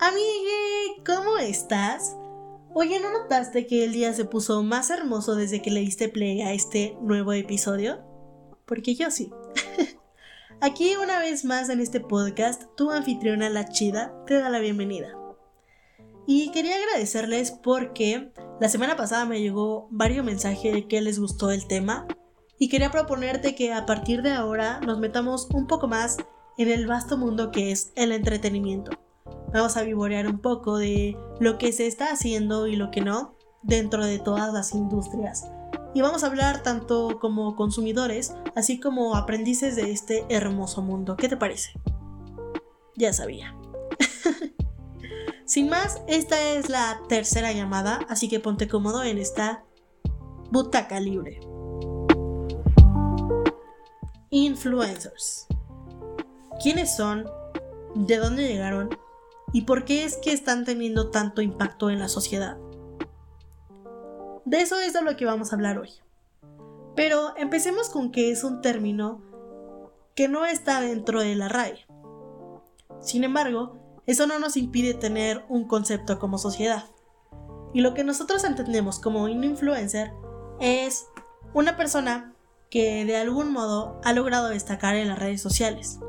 Amigue, ¿cómo estás? Oye, ¿no notaste que el día se puso más hermoso desde que le diste play a este nuevo episodio? Porque yo sí. Aquí una vez más en este podcast, tu anfitriona La Chida te da la bienvenida. Y quería agradecerles porque la semana pasada me llegó varios mensajes de que les gustó el tema y quería proponerte que a partir de ahora nos metamos un poco más en el vasto mundo que es el entretenimiento. Vamos a vivorear un poco de lo que se está haciendo y lo que no dentro de todas las industrias. Y vamos a hablar tanto como consumidores, así como aprendices de este hermoso mundo. ¿Qué te parece? Ya sabía. Sin más, esta es la tercera llamada, así que ponte cómodo en esta butaca libre. Influencers. ¿Quiénes son? ¿De dónde llegaron? ¿Y por qué es que están teniendo tanto impacto en la sociedad? De eso es de lo que vamos a hablar hoy. Pero empecemos con que es un término que no está dentro de la RAE. Sin embargo, eso no nos impide tener un concepto como sociedad. Y lo que nosotros entendemos como un influencer es una persona que de algún modo ha logrado destacar en las redes sociales,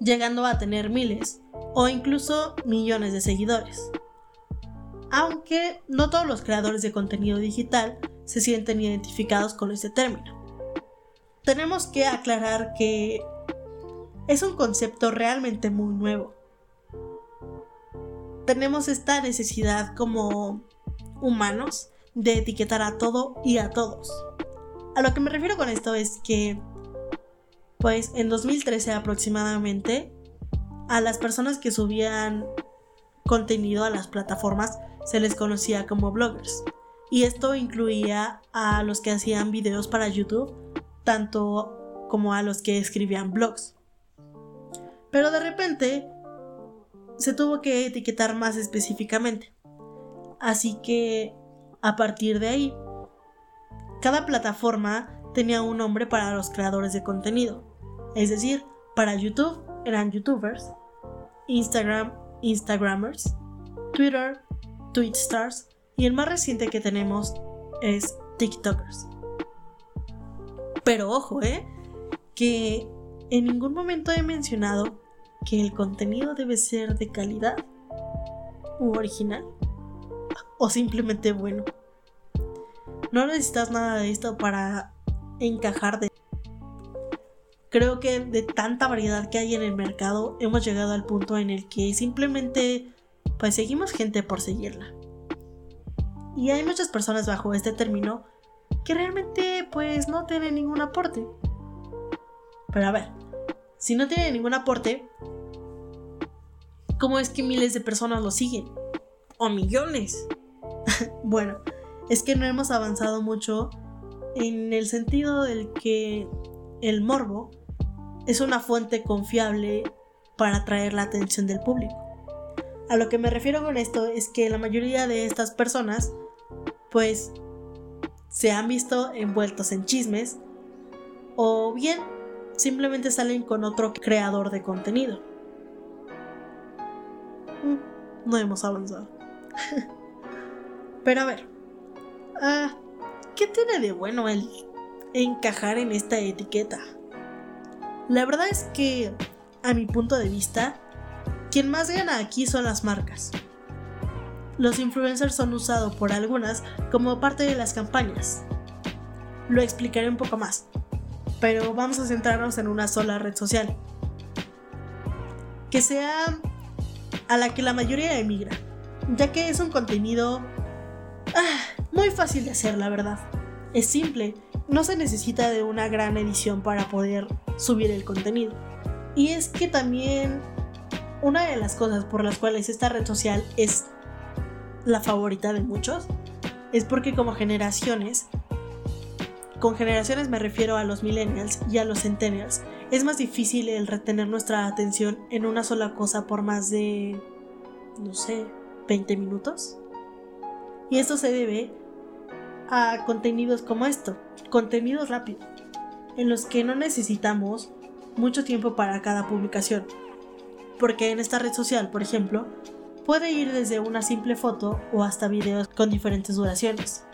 llegando a tener miles o incluso millones de seguidores. Aunque no todos los creadores de contenido digital se sienten identificados con este término. Tenemos que aclarar que es un concepto realmente muy nuevo. Tenemos esta necesidad como humanos de etiquetar a todo y a todos. A lo que me refiero con esto es que, pues en 2013 aproximadamente, a las personas que subían contenido a las plataformas se les conocía como bloggers. Y esto incluía a los que hacían videos para YouTube, tanto como a los que escribían blogs. Pero de repente se tuvo que etiquetar más específicamente. Así que a partir de ahí, cada plataforma tenía un nombre para los creadores de contenido. Es decir, para YouTube eran youtubers, Instagram, Instagrammers, Twitter, Twitstars y el más reciente que tenemos es TikTokers. Pero ojo, ¿eh? Que en ningún momento he mencionado que el contenido debe ser de calidad u original o simplemente bueno. No necesitas nada de esto para encajar de creo que de tanta variedad que hay en el mercado hemos llegado al punto en el que simplemente pues seguimos gente por seguirla. Y hay muchas personas bajo este término que realmente pues no tienen ningún aporte. Pero a ver, si no tienen ningún aporte, ¿cómo es que miles de personas lo siguen? O millones. bueno, es que no hemos avanzado mucho en el sentido del que el morbo es una fuente confiable para atraer la atención del público. A lo que me refiero con esto es que la mayoría de estas personas pues se han visto envueltos en chismes o bien simplemente salen con otro creador de contenido. Mm, no hemos avanzado. Pero a ver, ah, ¿qué tiene de bueno el encajar en esta etiqueta? La verdad es que, a mi punto de vista, quien más gana aquí son las marcas. Los influencers son usados por algunas como parte de las campañas. Lo explicaré un poco más, pero vamos a centrarnos en una sola red social. Que sea a la que la mayoría emigra, ya que es un contenido ah, muy fácil de hacer, la verdad. Es simple no se necesita de una gran edición para poder subir el contenido. Y es que también una de las cosas por las cuales esta red social es la favorita de muchos es porque como generaciones, con generaciones me refiero a los millennials y a los centennials, es más difícil el retener nuestra atención en una sola cosa por más de, no sé, 20 minutos. Y esto se debe a contenidos como esto, contenidos rápidos, en los que no necesitamos mucho tiempo para cada publicación. porque en esta red social, por ejemplo, puede ir desde una simple foto o hasta videos con diferentes duraciones.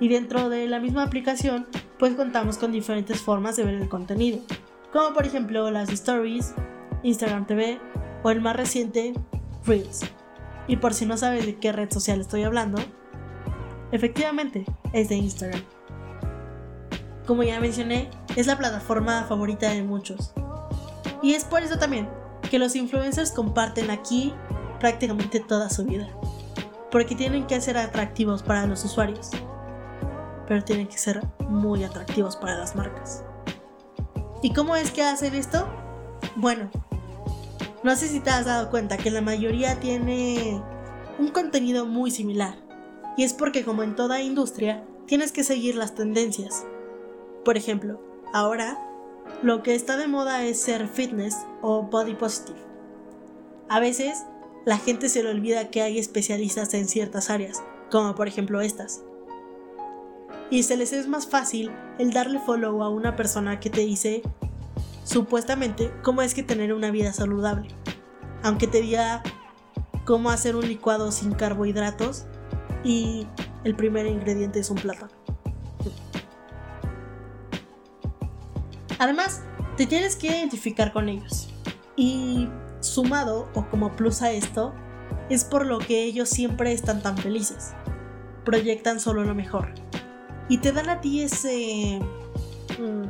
Y dentro de la misma aplicación, pues contamos con diferentes formas de ver el contenido, como por ejemplo las stories, Instagram TV o el más reciente, Reels. Y por si no sabes de qué red social estoy hablando, efectivamente es de Instagram. Como ya mencioné, es la plataforma favorita de muchos. Y es por eso también que los influencers comparten aquí prácticamente toda su vida. Porque tienen que ser atractivos para los usuarios. Pero tienen que ser muy atractivos para las marcas. ¿Y cómo es que hacen esto? Bueno, no sé si te has dado cuenta que la mayoría tiene un contenido muy similar. Y es porque como en toda industria, tienes que seguir las tendencias. Por ejemplo, ahora lo que está de moda es ser fitness o body positive. A veces la gente se le olvida que hay especialistas en ciertas áreas, como por ejemplo estas. Y se les es más fácil el darle follow a una persona que te dice supuestamente cómo es que tener una vida saludable. Aunque te diga cómo hacer un licuado sin carbohidratos y el primer ingrediente es un plátano. Además, te tienes que identificar con ellos. Y sumado o como plus a esto, es por lo que ellos siempre están tan felices. Proyectan solo lo mejor. Y te dan a ti ese... Mm,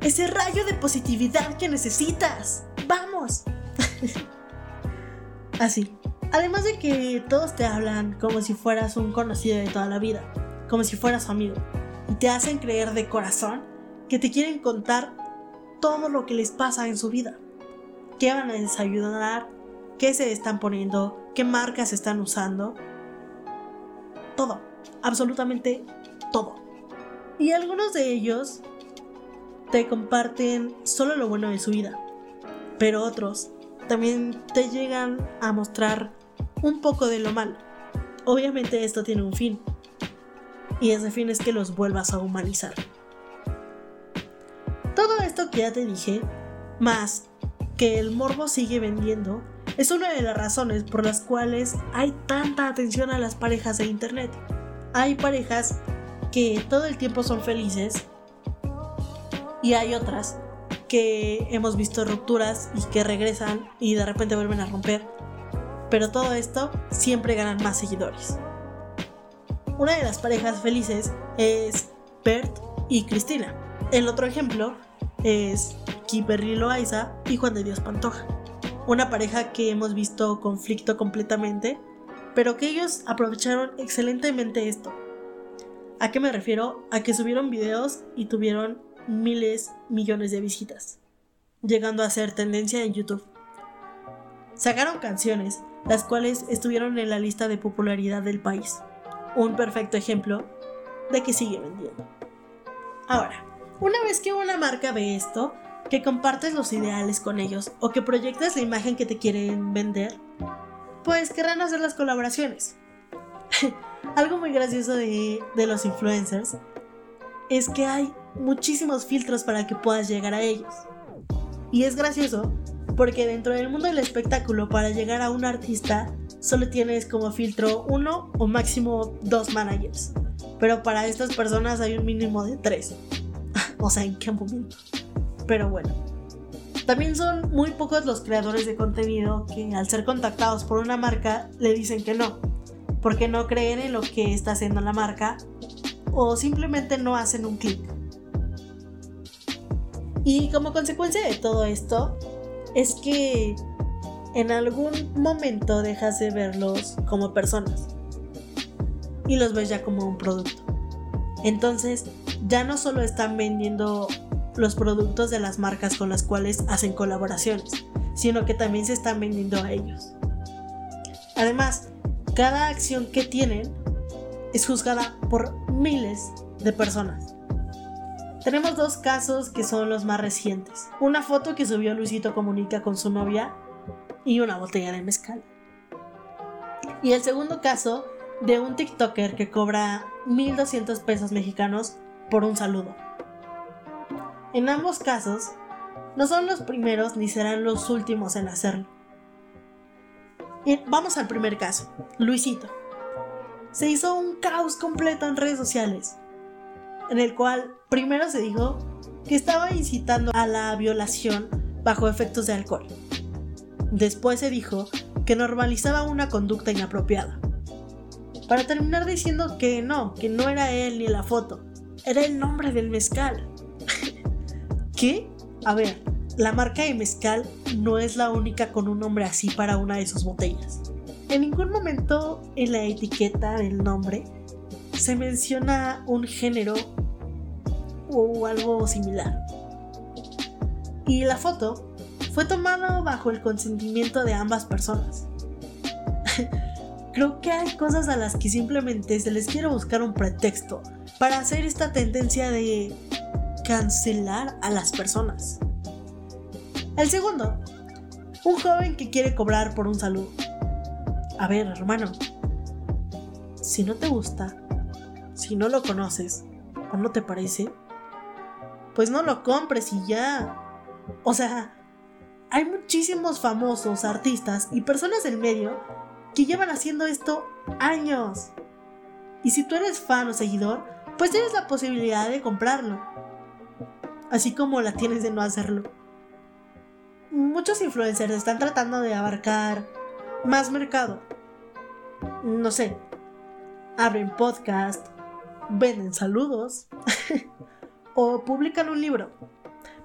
ese rayo de positividad que necesitas. ¡Vamos! Así. Además de que todos te hablan como si fueras un conocido de toda la vida, como si fueras su amigo, y te hacen creer de corazón que te quieren contar todo lo que les pasa en su vida. ¿Qué van a desayunar? ¿Qué se están poniendo? ¿Qué marcas están usando? Todo. Absolutamente todo. Y algunos de ellos te comparten solo lo bueno de su vida. Pero otros también te llegan a mostrar un poco de lo malo. Obviamente esto tiene un fin. Y ese fin es que los vuelvas a humanizar. Todo esto que ya te dije, más que el morbo sigue vendiendo, es una de las razones por las cuales hay tanta atención a las parejas de internet. Hay parejas que todo el tiempo son felices y hay otras que hemos visto rupturas y que regresan y de repente vuelven a romper. Pero todo esto siempre ganan más seguidores. Una de las parejas felices es Bert y Cristina. El otro ejemplo es Kimberly Loaiza y Juan de Dios Pantoja. Una pareja que hemos visto conflicto completamente, pero que ellos aprovecharon excelentemente esto. ¿A qué me refiero? A que subieron videos y tuvieron miles, millones de visitas, llegando a ser tendencia en YouTube. Sacaron canciones, las cuales estuvieron en la lista de popularidad del país. Un perfecto ejemplo de que sigue vendiendo. Ahora, una vez que una marca ve esto, que compartes los ideales con ellos o que proyectas la imagen que te quieren vender, pues querrán hacer las colaboraciones. Algo muy gracioso de, de los influencers es que hay muchísimos filtros para que puedas llegar a ellos. Y es gracioso porque dentro del mundo del espectáculo para llegar a un artista solo tienes como filtro uno o máximo dos managers. Pero para estas personas hay un mínimo de tres. o sea, ¿en qué momento? Pero bueno. También son muy pocos los creadores de contenido que al ser contactados por una marca le dicen que no, porque no creen en lo que está haciendo la marca o simplemente no hacen un clic. Y como consecuencia de todo esto, es que en algún momento dejas de verlos como personas y los ves ya como un producto. Entonces, ya no solo están vendiendo los productos de las marcas con las cuales hacen colaboraciones, sino que también se están vendiendo a ellos. Además, cada acción que tienen es juzgada por miles de personas. Tenemos dos casos que son los más recientes. Una foto que subió Luisito Comunica con su novia y una botella de mezcal. Y el segundo caso de un TikToker que cobra 1.200 pesos mexicanos por un saludo. En ambos casos, no son los primeros ni serán los últimos en hacerlo. Y vamos al primer caso, Luisito. Se hizo un caos completo en redes sociales, en el cual primero se dijo que estaba incitando a la violación bajo efectos de alcohol. Después se dijo que normalizaba una conducta inapropiada. Para terminar diciendo que no, que no era él ni la foto, era el nombre del mezcal. ¿Qué? A ver, la marca de mezcal no es la única con un nombre así para una de sus botellas. En ningún momento en la etiqueta del nombre se menciona un género o algo similar. Y la foto fue tomada bajo el consentimiento de ambas personas. Creo que hay cosas a las que simplemente se les quiere buscar un pretexto para hacer esta tendencia de cancelar a las personas. El segundo, un joven que quiere cobrar por un saludo. A ver, hermano, si no te gusta, si no lo conoces o no te parece, pues no lo compres y ya. O sea, hay muchísimos famosos artistas y personas del medio que llevan haciendo esto años. Y si tú eres fan o seguidor, pues tienes la posibilidad de comprarlo. Así como la tienes de no hacerlo. Muchos influencers están tratando de abarcar más mercado. No sé. Abren podcast, venden saludos o publican un libro.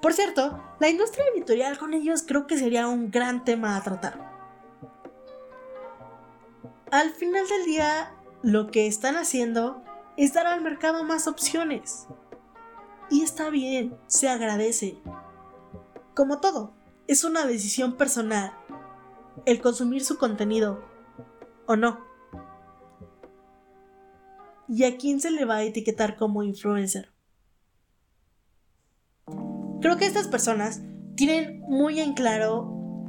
Por cierto, la industria editorial con ellos creo que sería un gran tema a tratar al final del día lo que están haciendo es dar al mercado más opciones. Y está bien, se agradece. Como todo, es una decisión personal el consumir su contenido o no. ¿Y a quién se le va a etiquetar como influencer? Creo que estas personas tienen muy en claro,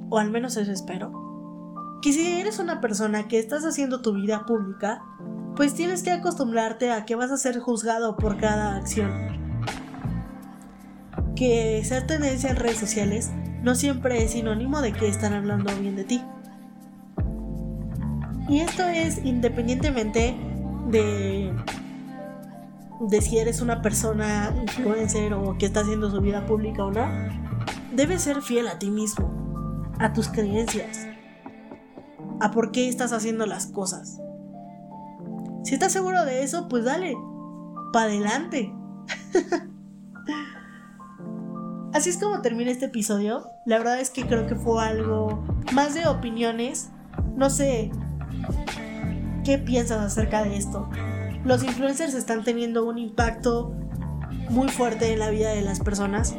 o al menos eso espero, que si eres una persona que estás haciendo tu vida pública, pues tienes que acostumbrarte a que vas a ser juzgado por cada acción. Que ser tendencia en redes sociales no siempre es sinónimo de que están hablando bien de ti. Y esto es independientemente de, de si eres una persona influencer o que está haciendo su vida pública o no. Debes ser fiel a ti mismo, a tus creencias, a por qué estás haciendo las cosas. Si estás seguro de eso, pues dale, pa' adelante. Así es como termina este episodio. La verdad es que creo que fue algo más de opiniones. No sé qué piensas acerca de esto. Los influencers están teniendo un impacto muy fuerte en la vida de las personas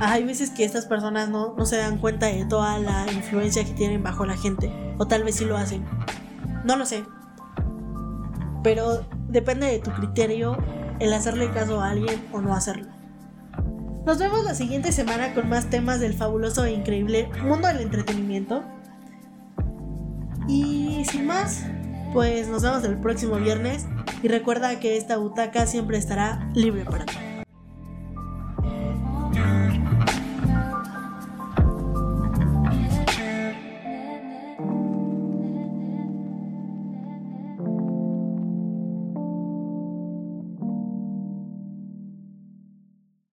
hay veces que estas personas no, se dan cuenta de toda la influencia que tienen bajo la gente. O tal vez sí lo hacen. No lo sé. Pero depende de tu criterio el hacerle caso a alguien o no hacerlo. Nos vemos la siguiente semana con más temas del fabuloso e increíble mundo del entretenimiento. Y sin más, pues nos vemos el próximo viernes y recuerda que esta butaca siempre estará libre para ti.